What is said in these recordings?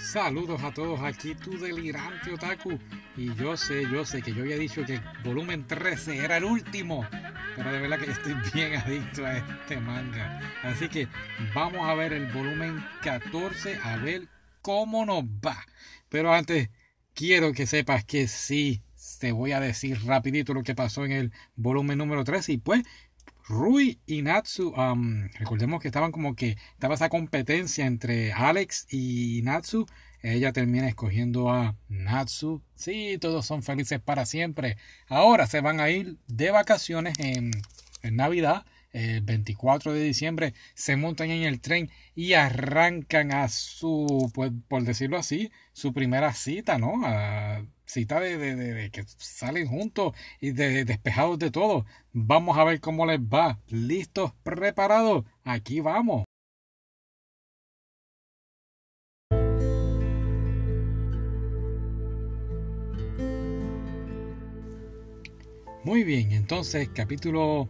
Saludos a todos, aquí tu delirante otaku. Y yo sé, yo sé que yo había dicho que el volumen 13 era el último, pero de verdad que estoy bien adicto a este manga. Así que vamos a ver el volumen 14 a ver cómo nos va. Pero antes, quiero que sepas que sí, te voy a decir rapidito lo que pasó en el volumen número 13 y pues Rui y Natsu, recordemos que estaban como que estaba esa competencia entre Alex y Natsu. Ella termina escogiendo a Natsu. Sí, todos son felices para siempre. Ahora se van a ir de vacaciones en, en Navidad. El 24 de diciembre se montan en el tren y arrancan a su, pues, por decirlo así, su primera cita, ¿no? Cita de, de, que salen juntos y de, despejados de todo. Vamos a ver cómo les va. ¿Listos? ¿Preparados? Aquí vamos. Muy bien, entonces capítulo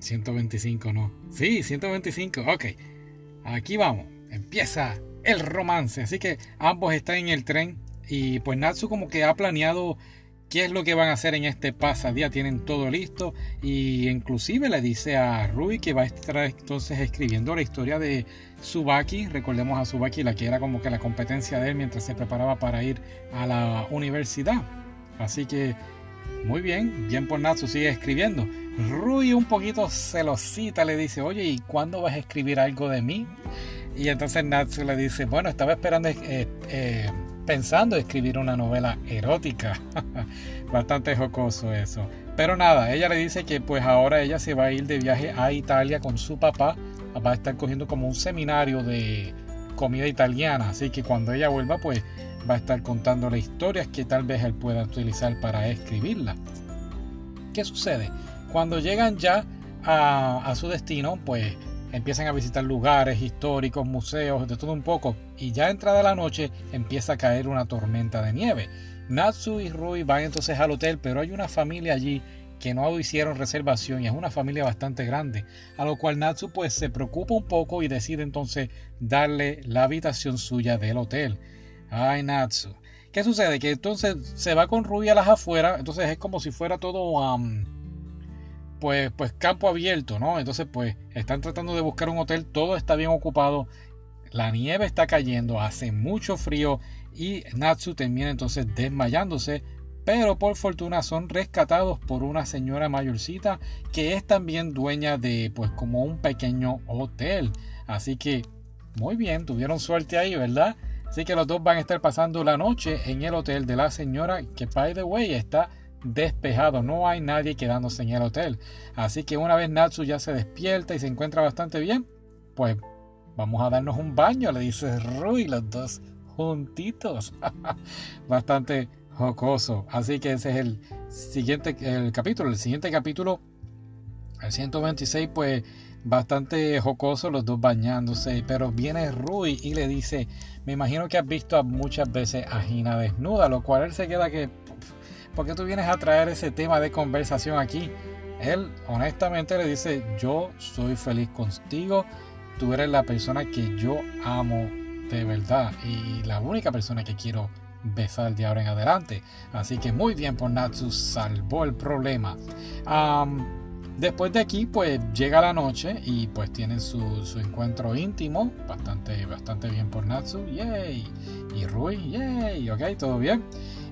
125, ¿no? Sí, 125, ok. Aquí vamos, empieza el romance. Así que ambos están en el tren y pues Natsu como que ha planeado qué es lo que van a hacer en este pasadía. Tienen todo listo. Y inclusive le dice a Rui que va a estar entonces escribiendo la historia de Subaki. Recordemos a Subaki, la que era como que la competencia de él mientras se preparaba para ir a la universidad. Así que muy bien, bien por Natsu sigue escribiendo. Rui un poquito celosita le dice, oye, ¿y cuándo vas a escribir algo de mí? Y entonces Natsu le dice, bueno, estaba esperando eh, eh, pensando escribir una novela erótica. Bastante jocoso eso. Pero nada, ella le dice que pues ahora ella se va a ir de viaje a Italia con su papá. Va a estar cogiendo como un seminario de comida italiana. Así que cuando ella vuelva pues va a estar contándole historias que tal vez él pueda utilizar para escribirla. ¿Qué sucede? Cuando llegan ya a, a su destino pues empiezan a visitar lugares históricos, museos, de todo un poco, y ya entrada la noche empieza a caer una tormenta de nieve. Natsu y Rui van entonces al hotel, pero hay una familia allí que no hicieron reservación y es una familia bastante grande, a lo cual Natsu pues se preocupa un poco y decide entonces darle la habitación suya del hotel. Ay, Natsu. ¿Qué sucede? Que entonces se va con Rui a las afueras, entonces es como si fuera todo pues, pues campo abierto, ¿no? Entonces, pues están tratando de buscar un hotel, todo está bien ocupado, la nieve está cayendo, hace mucho frío y Natsu termina entonces desmayándose, pero por fortuna son rescatados por una señora mayorcita que es también dueña de pues como un pequeño hotel. Así que muy bien, tuvieron suerte ahí, ¿verdad? Así que los dos van a estar pasando la noche en el hotel de la señora que by the way está despejado, no hay nadie quedándose en el hotel. Así que una vez Natsu ya se despierta y se encuentra bastante bien, pues vamos a darnos un baño, le dice Rui, los dos juntitos. bastante jocoso. Así que ese es el siguiente el capítulo. El siguiente capítulo, el 126, pues bastante jocoso, los dos bañándose. Pero viene Rui y le dice: Me imagino que has visto muchas veces a Gina desnuda, lo cual él se queda que ¿por qué tú vienes a traer ese tema de conversación aquí? Él honestamente le dice, yo soy feliz contigo, tú eres la persona que yo amo de verdad y la única persona que quiero besar de ahora en adelante. Así que muy bien por Natsu, salvó el problema. Después de aquí, pues llega la noche y pues tienen su, encuentro íntimo. Bastante, bastante bien por Natsu. Yay. Y Rui, yay. Ok, todo bien.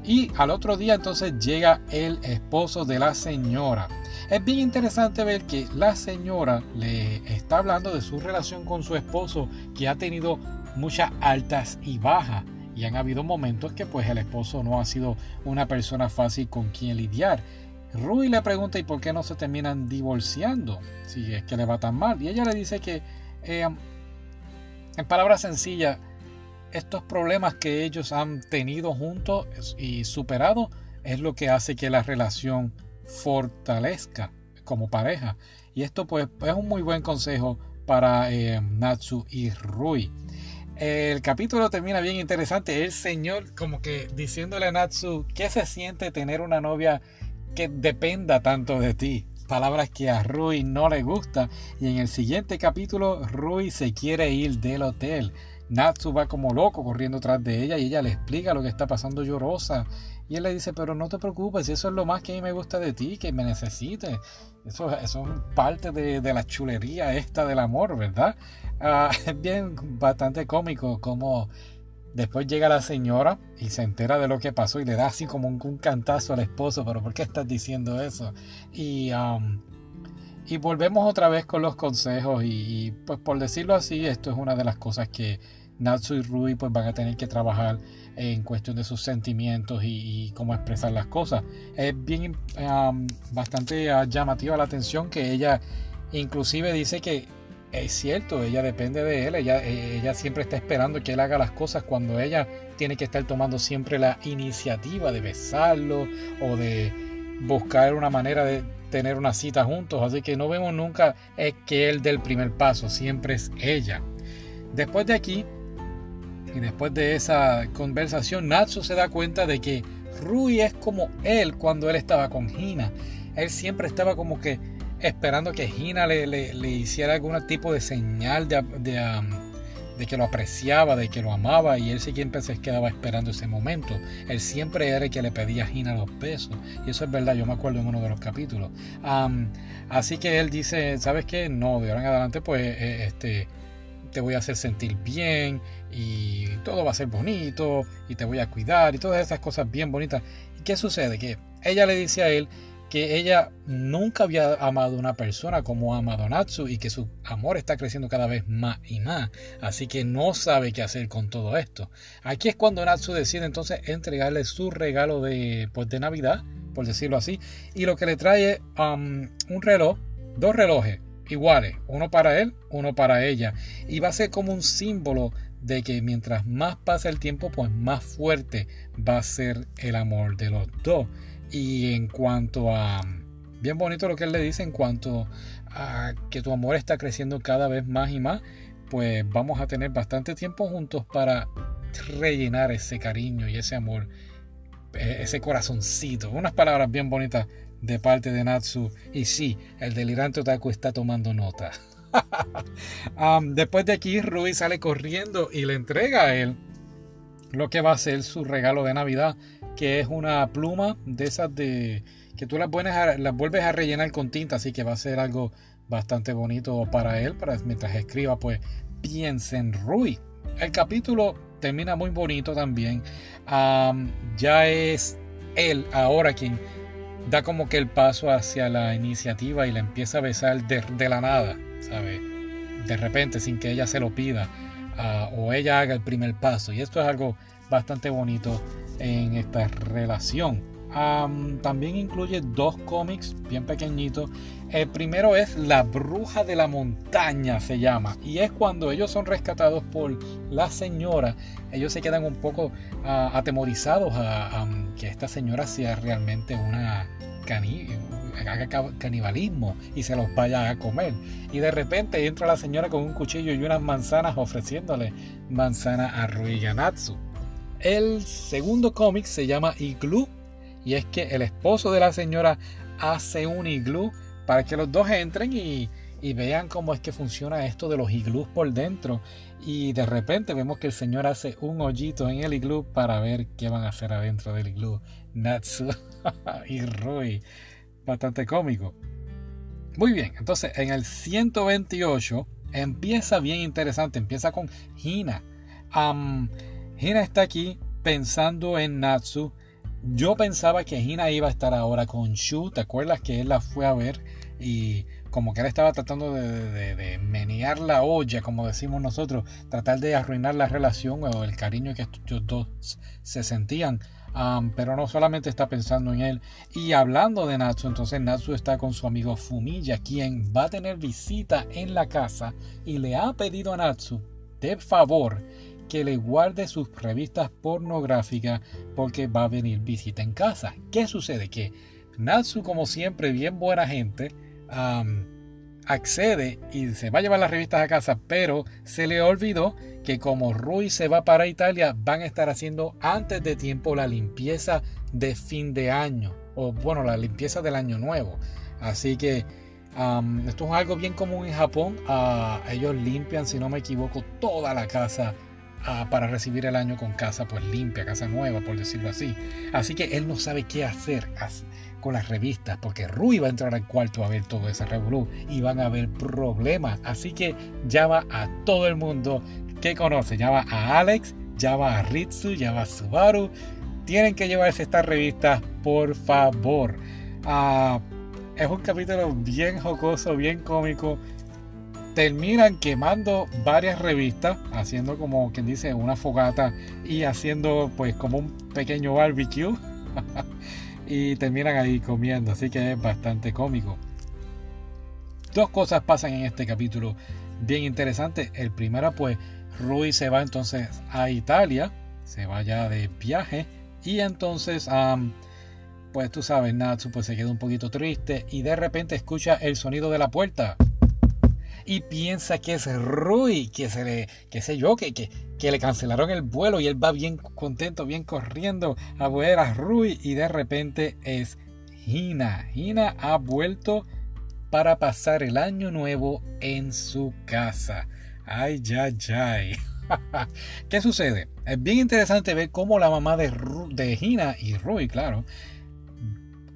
Y al otro día entonces llega el esposo de la señora. Es bien interesante ver que la señora le está hablando de su relación con su esposo que ha tenido muchas altas y bajas. Y han habido momentos que pues el esposo no ha sido una persona fácil con quien lidiar. Rui le pregunta y por qué no se terminan divorciando si es que le va tan mal. Y ella le dice que eh, en palabras sencillas estos problemas que ellos han tenido juntos y superado es lo que hace que la relación fortalezca como pareja. Y esto pues es un muy buen consejo para eh, Natsu y Rui. El capítulo termina bien interesante. El señor como que diciéndole a Natsu que se siente tener una novia que dependa tanto de ti. Palabras que a Rui no le gusta. Y en el siguiente capítulo Rui se quiere ir del hotel. Natsu va como loco corriendo tras de ella y ella le explica lo que está pasando llorosa. Y él le dice, pero no te preocupes, eso es lo más que a mí me gusta de ti, que me necesites. Eso, eso es parte de, la chulería esta del amor, ¿verdad? Ah, es bien bastante cómico como después llega la señora y se entera de lo que pasó y le da así como un, cantazo al esposo, pero ¿por qué estás diciendo eso? Y... Y volvemos otra vez con los consejos y, pues por decirlo así, esto es una de las cosas que Natsu y Rui pues van a tener que trabajar en cuestión de sus sentimientos y, cómo expresar las cosas. Es bien bastante ah, llamativa la atención que ella inclusive dice que es cierto, ella depende de él, ella, ella siempre está esperando que él haga las cosas cuando ella tiene que estar tomando siempre la iniciativa de besarlo o de buscar una manera de tener una cita juntos, así que no vemos nunca es que él dé el primer paso, siempre es ella. Después de aquí, y después de esa conversación, Natsu se da cuenta de que Rui es como él cuando él estaba con Hina. Él siempre estaba como que esperando que Hina le, le, hiciera algún tipo de señal de, de que lo apreciaba, de que lo amaba y él siempre se quedaba esperando ese momento. Él siempre era el que le pedía a Gina los besos y eso es verdad, yo me acuerdo en uno de los capítulos. así que él dice, ¿sabes qué? No, de ahora en adelante pues eh, este, te voy a hacer sentir bien y todo va a ser bonito y te voy a cuidar y todas esas cosas bien bonitas. ¿Y qué sucede? Que ella le dice a él que ella nunca había amado a una persona como ama a Natsu y que su amor está creciendo cada vez más y más. Así que no sabe qué hacer con todo esto. Aquí es cuando Natsu decide entonces entregarle su regalo de, pues, de Navidad, por decirlo así, y lo que le trae um, un reloj, dos relojes iguales, uno para él, uno para ella, y va a ser como un símbolo de que mientras más pasa el tiempo, pues más fuerte va a ser el amor de los dos. Y en cuanto a, bien bonito lo que él le dice, en cuanto a que tu amor está creciendo cada vez más y más, pues vamos a tener bastante tiempo juntos para rellenar ese cariño y ese amor, e, ese corazoncito. Unas palabras bien bonitas de parte de Natsu. Y sí, el delirante otaku está tomando nota. después de aquí, Rui sale corriendo y le entrega a él lo que va a ser su regalo de Navidad, que es una pluma de esas de que tú las, las vuelves a rellenar con tinta, así que va a ser algo bastante bonito para él, para mientras escriba, pues piensa en Rui. El capítulo termina muy bonito también. ya es él ahora quien da como que el paso hacia la iniciativa y la empieza a besar de, la nada, ¿sabe? De repente, sin que ella se lo pida. Ah, o ella haga el primer paso. Y esto es algo bastante bonito en esta relación. también incluye dos cómics bien pequeñitos. El primero es La Bruja de la Montaña, se llama. Y es cuando ellos son rescatados por la señora. Ellos se quedan un poco atemorizados a, que esta señora sea realmente una haga canibalismo y se los vaya a comer. Y de repente entra la señora con un cuchillo y unas manzanas ofreciéndole manzana a Ruiganatsu. El segundo cómic se llama Igloo y es que el esposo de la señora hace un iglú para que los dos entren y, vean cómo es que funciona esto de los iglús por dentro. Y de repente vemos que el señor hace un hoyito en el iglú para ver qué van a hacer adentro del iglú. Natsu y Rui. Bastante cómico. Muy bien, entonces en el 128 empieza bien interesante. Empieza con Hina. Hina está aquí pensando en Natsu. Yo pensaba que Hina iba a estar ahora con Shu. ¿Te acuerdas que él la fue a ver? Y como que él estaba tratando de, menear la olla, como decimos nosotros, tratar de arruinar la relación o el cariño que estos dos se sentían. pero no solamente está pensando en él. Y hablando de Natsu, entonces Natsu está con su amigo Fumiya, quien va a tener visita en la casa y le ha pedido a Natsu, de favor, que le guarde sus revistas pornográficas porque va a venir visita en casa. ¿Qué sucede? Que Natsu, como siempre, bien buena gente, accede y se va a llevar las revistas a casa, pero se le olvidó que como Rui se va para Italia, van a estar haciendo antes de tiempo la limpieza de fin de año, o bueno, la limpieza del año nuevo. Así que esto es algo bien común en Japón. Ah, ellos limpian, si no me equivoco, toda la casa para recibir el año con casa pues limpia, casa nueva, por decirlo así. Así que él no sabe qué hacer con las revistas, porque Rui va a entrar al cuarto a ver todo ese revolú y van a haber problemas. Así que llama a todo el mundo que conoce, llama a Alex, llama a Ritsu, llama a Subaru. Tienen que llevarse estas revistas, por favor. Ah, es un capítulo bien jocoso, bien cómico terminan quemando varias revistas, haciendo como quien dice una fogata y haciendo pues como un pequeño barbecue. y terminan ahí comiendo, así que es bastante cómico. Dos cosas pasan en este capítulo bien interesantes. El primero pues Rui se va entonces a Italia, se va ya de viaje y entonces pues tú sabes, Natsu pues se queda un poquito triste y de repente escucha el sonido de la puerta y piensa que es Rui, que se le, qué sé yo, que, que, que, le cancelaron el vuelo y él va bien contento, bien corriendo a ver a Rui y de repente es Hina. Hina ha vuelto para pasar el año nuevo en su casa. Ay, ya, ay. ¿Qué sucede? Es bien interesante ver cómo la mamá de, de Hina y Rui, claro,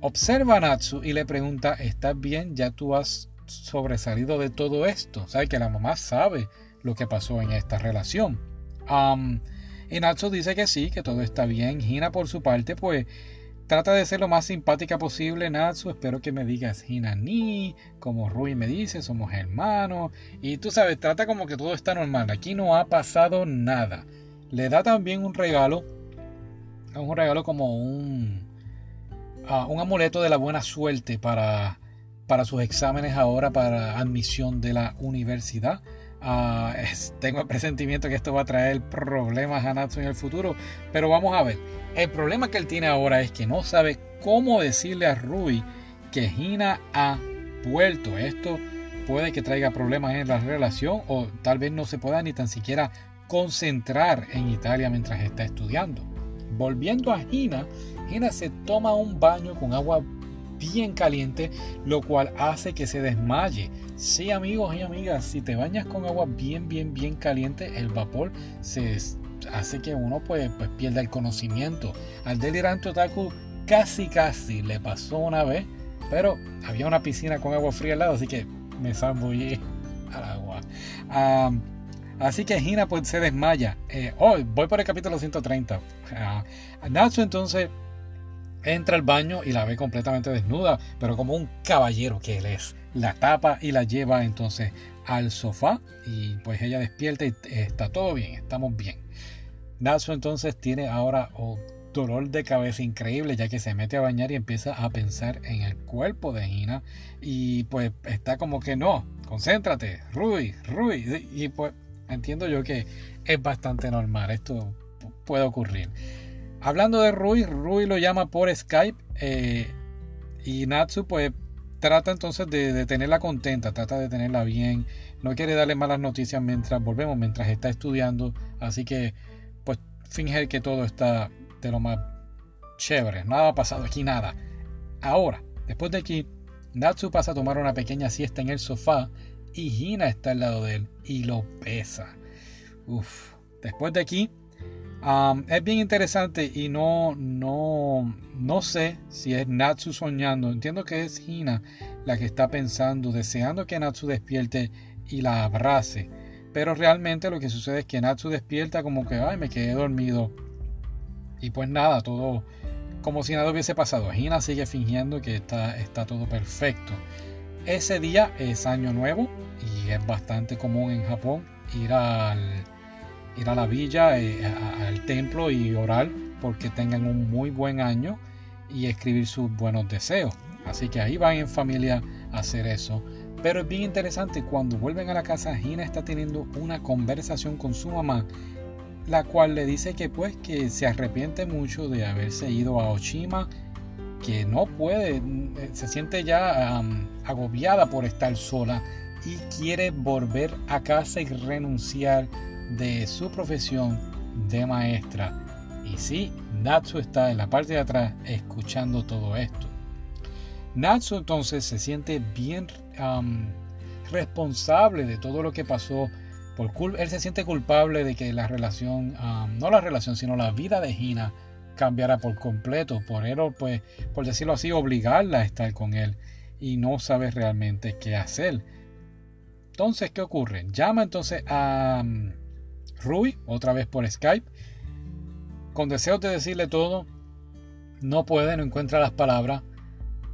observa a Natsu y le pregunta, ¿estás bien? ¿Ya tú has sobresalido de todo esto. Sabe que la mamá sabe lo que pasó en esta relación. y Natsu dice que sí, que todo está bien. Hina por su parte, pues trata de ser lo más simpática posible. Natsu, espero que me digas Hina ni, como Rui me dice, somos hermanos. Y tú sabes, trata como que todo está normal. Aquí no ha pasado nada. Le da también un regalo. Un regalo como un, ah, un amuleto de la buena suerte para para sus exámenes ahora para admisión de la universidad. Ah, tengo el presentimiento que esto va a traer problemas a Natsu en el futuro, pero vamos a ver. El problema que él tiene ahora es que no sabe cómo decirle a Rui que Hina ha vuelto. Esto puede que traiga problemas en la relación o tal vez no se pueda ni tan siquiera concentrar en Italia mientras está estudiando. Volviendo a Hina, Hina se toma un baño con agua bien caliente, lo cual hace que se desmaye. Sí, amigos y amigas, si te bañas con agua bien, bien, bien caliente, el vapor se hace que uno pues, pues pierda el conocimiento. Al delirante otaku casi, casi le pasó una vez, pero había una piscina con agua fría al lado, así que me zambullí al agua. así que Hina pues se desmaya. Eh, oh, voy por el capítulo 130. Uh, Natsu entonces entra al baño y la ve completamente desnuda, pero como un caballero que él es. La tapa y la lleva entonces al sofá y pues ella despierta y está todo bien, estamos bien. Natsu entonces tiene ahora un dolor de cabeza increíble ya que se mete a bañar y empieza a pensar en el cuerpo de Hina y pues está como que no, concéntrate, Rui, Rui y pues entiendo yo que es bastante normal, esto puede ocurrir. Hablando de Rui, Rui lo llama por Skype eh, y Natsu pues trata entonces de, tenerla contenta, trata de tenerla bien, no quiere darle malas noticias mientras volvemos, mientras está estudiando, así que pues finge que todo está de lo más chévere, nada ha pasado aquí, nada. Ahora, después de aquí, Natsu pasa a tomar una pequeña siesta en el sofá y Hina está al lado de él y lo pesa. Uf. Después de aquí, es bien interesante y no, no, no sé si es Natsu soñando. Entiendo que es Hina la que está pensando, deseando que Natsu despierte y la abrace. Pero realmente lo que sucede es que Natsu despierta como que, ay, me quedé dormido. Y pues nada, todo como si nada hubiese pasado. Hina sigue fingiendo que está, está todo perfecto. Ese día es año nuevo y es bastante común en Japón ir al ir a la villa, eh, al templo y orar porque tengan un muy buen año y escribir sus buenos deseos. Así que ahí van en familia a hacer eso. Pero es bien interesante, cuando vuelven a la casa, Gina está teniendo una conversación con su mamá, la cual le dice que pues que se arrepiente mucho de haberse ido a Oshima, que no puede, se siente ya agobiada por estar sola y quiere volver a casa y renunciar de su profesión de maestra. Y sí, Natsu está en la parte de atrás escuchando todo esto. Natsu entonces se siente bien responsable de todo lo que pasó por él se siente culpable de que la relación, no la relación, sino la vida de Gina cambiara por completo. Por él, pues, por decirlo así, obligarla a estar con él y no sabe realmente qué hacer. Entonces, ¿qué ocurre? Llama entonces a Rui, otra vez por Skype, con deseos de decirle todo. No puede, no encuentra las palabras.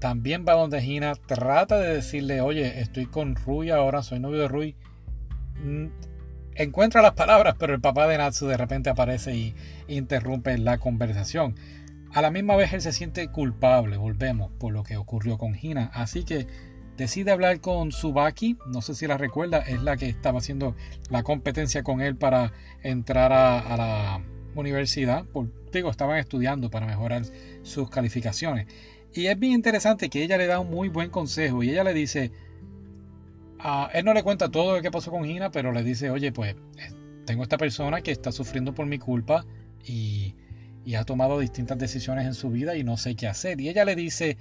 También va donde Gina, trata de decirle, oye, estoy con Rui ahora, soy novio de Rui. Mm, encuentra las palabras, pero el papá de Natsu de repente aparece y interrumpe la conversación. A la misma vez él se siente culpable, volvemos, por lo que ocurrió con Hina. Así que decide hablar con Subaki, no sé si la recuerda, es la que estaba haciendo la competencia con él para entrar a, la universidad. Por, digo, estaban estudiando para mejorar sus calificaciones. Y es bien interesante que ella le da un muy buen consejo y ella le dice, él no le cuenta todo lo que pasó con Gina, pero le dice, oye, pues tengo esta persona que está sufriendo por mi culpa y ha tomado distintas decisiones en su vida y no sé qué hacer. Y ella le dice,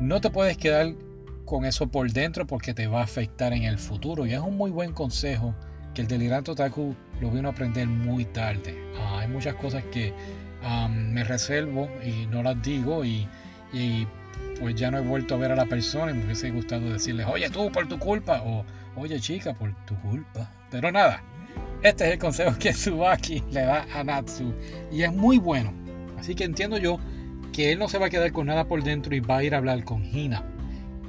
no te puedes quedar con eso por dentro porque te va a afectar en el futuro. Y es un muy buen consejo que el delirante otaku lo vino a aprender muy tarde. Ah, hay muchas cosas que me reservo y no las digo y, y pues ya no he vuelto a ver a la persona y me hubiese gustado decirles, oye tú por tu culpa o oye chica por tu culpa. Pero nada, este es el consejo que Tsubaki le da a Natsu y es muy bueno. Así que entiendo yo que él no se va a quedar con nada por dentro y va a ir a hablar con Hina.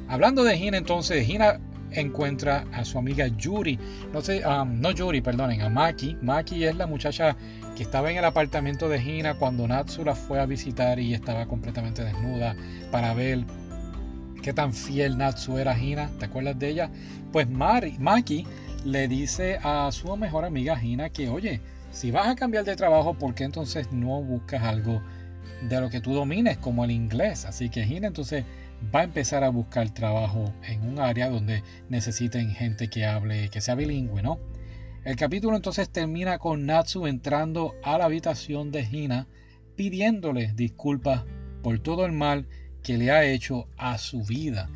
Hablando de Hina entonces, Hina encuentra a su amiga Yuri, no sé, um, no Yuri, perdonen, a Maki. Maki es la muchacha que estaba en el apartamento de Hina cuando Natsu la fue a visitar y estaba completamente desnuda para ver qué tan fiel Natsu era a Hina. ¿Te acuerdas de ella? Pues Maki le dice a su mejor amiga Hina que, oye, si vas a cambiar de trabajo, ¿por qué entonces no buscas algo de lo que tú domines, como el inglés? Así que Hina entonces va a empezar a buscar trabajo en un área donde necesiten gente que hable, que sea bilingüe, ¿no? El capítulo entonces termina con Natsu entrando a la habitación de Hina pidiéndole disculpas por todo el mal que le ha hecho a su vida.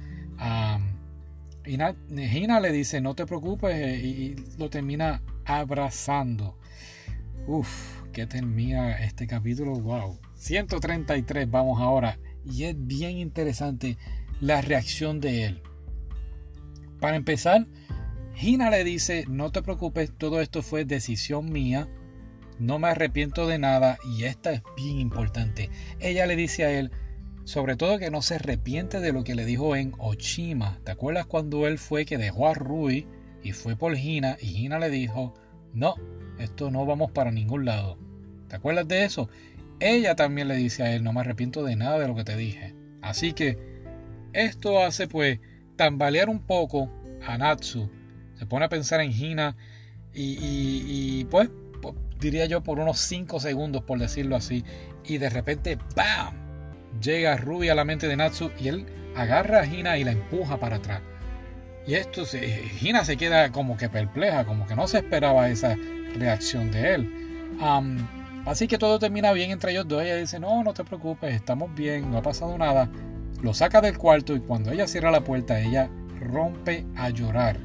y Hina le dice no te preocupes eh, y, lo termina abrazando. Uf, que termina este capítulo, wow. 133, vamos ahora. Y es bien interesante la reacción de él. Para empezar, Gina le dice, no te preocupes, todo esto fue decisión mía, no me arrepiento de nada y esta es bien importante. Ella le dice a él, sobre todo que no se arrepiente de lo que le dijo en Ochima. ¿Te acuerdas cuando él fue que dejó a Rui y fue por Gina y Gina le dijo, no, esto no vamos para ningún lado? ¿Te acuerdas de eso? Ella también le dice a él, no me arrepiento de nada de lo que te dije. Así que esto hace pues tambalear un poco a Natsu se pone a pensar en Gina y, pues, diría yo por unos 5 segundos, por decirlo así, y de repente, ¡bam! Llega Ruby a la mente de Natsu y él agarra a Gina y la empuja para atrás. Y esto, se, Gina se queda como que perpleja, como que no se esperaba esa reacción de él. Así que todo termina bien entre ellos dos. Ella dice, no, no te preocupes, estamos bien, no ha pasado nada. Lo saca del cuarto y cuando ella cierra la puerta, ella rompe a llorar.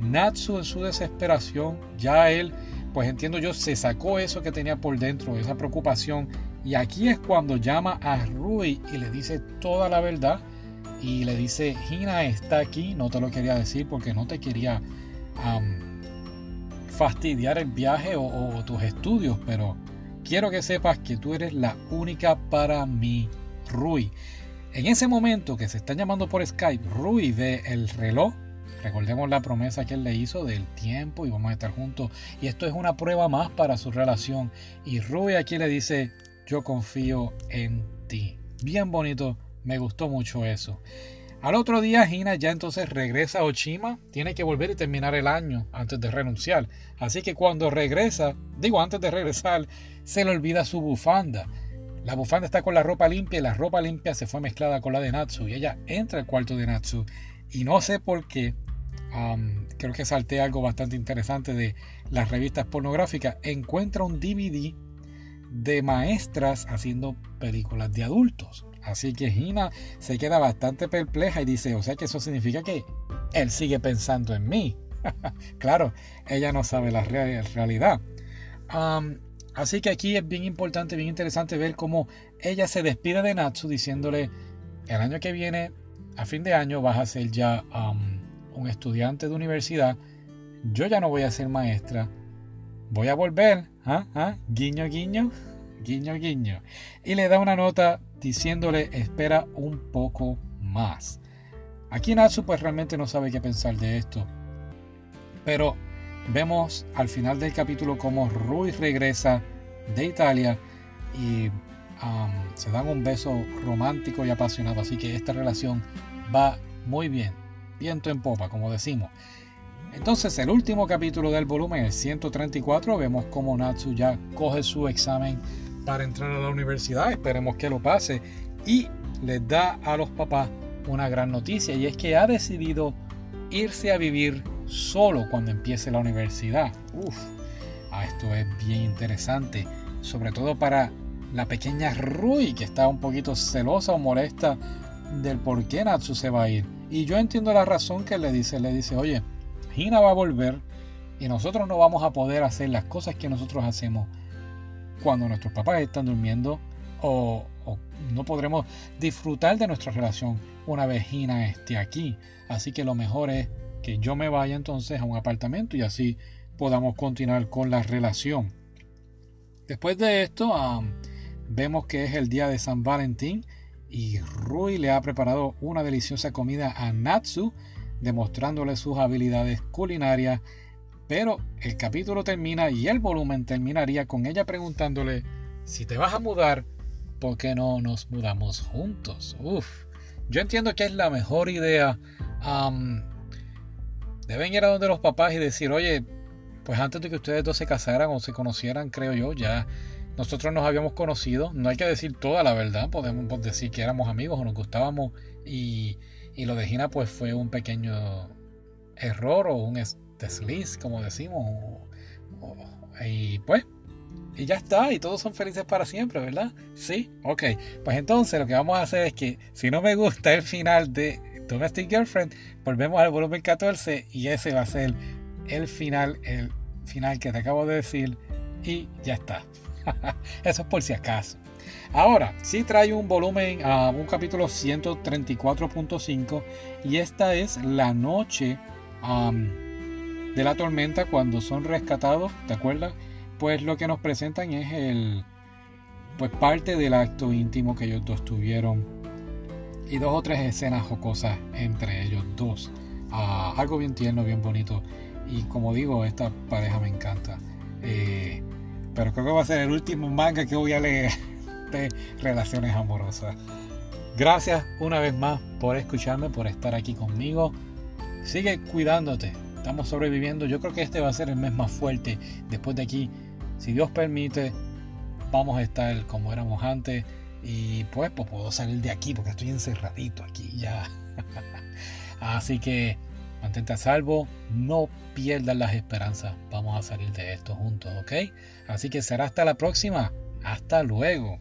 Natsu en su desesperación, ya él, pues entiendo yo, se sacó eso que tenía por dentro, esa preocupación. Y aquí es cuando llama a Rui y le dice toda la verdad. Y le dice, Hina está aquí, no te lo quería decir porque no te quería fastidiar el viaje o, o tus estudios, pero quiero que sepas que tú eres la única para mí, Rui. En ese momento que se están llamando por Skype, Rui ve el reloj Recordemos la promesa que él le hizo del tiempo y vamos a estar juntos. Y esto es una prueba más para su relación. Y Ruby aquí le dice, yo confío en ti. Bien bonito, me gustó mucho eso. Al otro día Gina ya entonces regresa a Ochima, tiene que volver y terminar el año antes de renunciar. Así que cuando regresa, digo antes de regresar, se le olvida su bufanda. La bufanda está con la ropa limpia y la ropa limpia se fue mezclada con la de Natsu y ella entra al cuarto de Natsu y no sé por qué creo que salté algo bastante interesante de las revistas pornográficas, encuentra un DVD de maestras haciendo películas de adultos. Así que Gina se queda bastante perpleja y dice, o sea que eso significa que él sigue pensando en mí. claro, ella no sabe la realidad. así que aquí es bien importante, bien interesante ver cómo ella se despide de Natsu diciéndole, el año que viene, a fin de año, vas a ser ya un estudiante de universidad. Yo ya no voy a ser maestra. Voy a volver. ¿ah? ¿Ah? Guiño, guiño. Guiño, guiño. Y le da una nota diciéndole, espera un poco más. Aquí Natsu pues realmente no sabe qué pensar de esto. Pero vemos al final del capítulo como Rui regresa de Italia y se dan un beso romántico y apasionado. Así que esta relación va muy bien. Viento en popa, como decimos. Entonces, el último capítulo del volumen, el 134, vemos como Natsu ya coge su examen para entrar a la universidad. Esperemos que lo pase. Y les da a los papás una gran noticia y es que ha decidido irse a vivir solo cuando empiece la universidad. Uf, ah, esto es bien interesante, sobre todo para la pequeña Rui que está un poquito celosa o molesta del por qué Natsu se va a ir. Y yo entiendo la razón que le dice, le dice, oye, Hina va a volver y nosotros no vamos a poder hacer las cosas que nosotros hacemos cuando nuestros papás están durmiendo o, no podremos disfrutar de nuestra relación una vez Gina esté aquí. Así que lo mejor es que yo me vaya entonces a un apartamento y así podamos continuar con la relación. Después de esto, vemos que es el día de San Valentín y Rui le ha preparado una deliciosa comida a Natsu, demostrándole sus habilidades culinarias. Pero el capítulo termina y el volumen terminaría con ella preguntándole si te vas a mudar, ¿por qué no nos mudamos juntos? Uf, yo entiendo que es la mejor idea. deben ir a donde los papás y decir, oye, pues antes de que ustedes dos se casaran o se conocieran, creo yo, ya nosotros nos habíamos conocido. No hay que decir toda la verdad, podemos decir que éramos amigos o nos gustábamos. Y, lo de Gina, pues fue un pequeño error o un desliz, como decimos. y pues y ya está, y todos son felices para siempre, ¿verdad? Sí, ok. Pues entonces lo que vamos a hacer es que si no me gusta el final de Domestic Girlfriend, volvemos al volumen 14 y ese va a ser el final, el final que te acabo de decir y ya está. Eso es por si acaso. Ahora, sí trae un volumen, a un capítulo 134.5 y esta es la noche de la tormenta cuando son rescatados, ¿te acuerdas? pues lo que nos presentan es el pues parte del acto íntimo que ellos dos tuvieron y dos o tres escenas jocosas entre ellos dos. Ah, algo bien tierno, bien bonito. Y como digo, esta pareja me encanta. Eh, pero creo que va a ser el último manga que voy a leer de relaciones amorosas. Gracias una vez más por escucharme, por estar aquí conmigo. Sigue cuidándote. Estamos sobreviviendo. Yo creo que este va a ser el mes más fuerte. Después de aquí si Dios permite, vamos a estar como éramos antes y pues, pues puedo salir de aquí porque estoy encerradito aquí ya. Así que mantente a salvo, no pierdas las esperanzas, vamos a salir de esto juntos, ¿ok? Así que será hasta la próxima, hasta luego.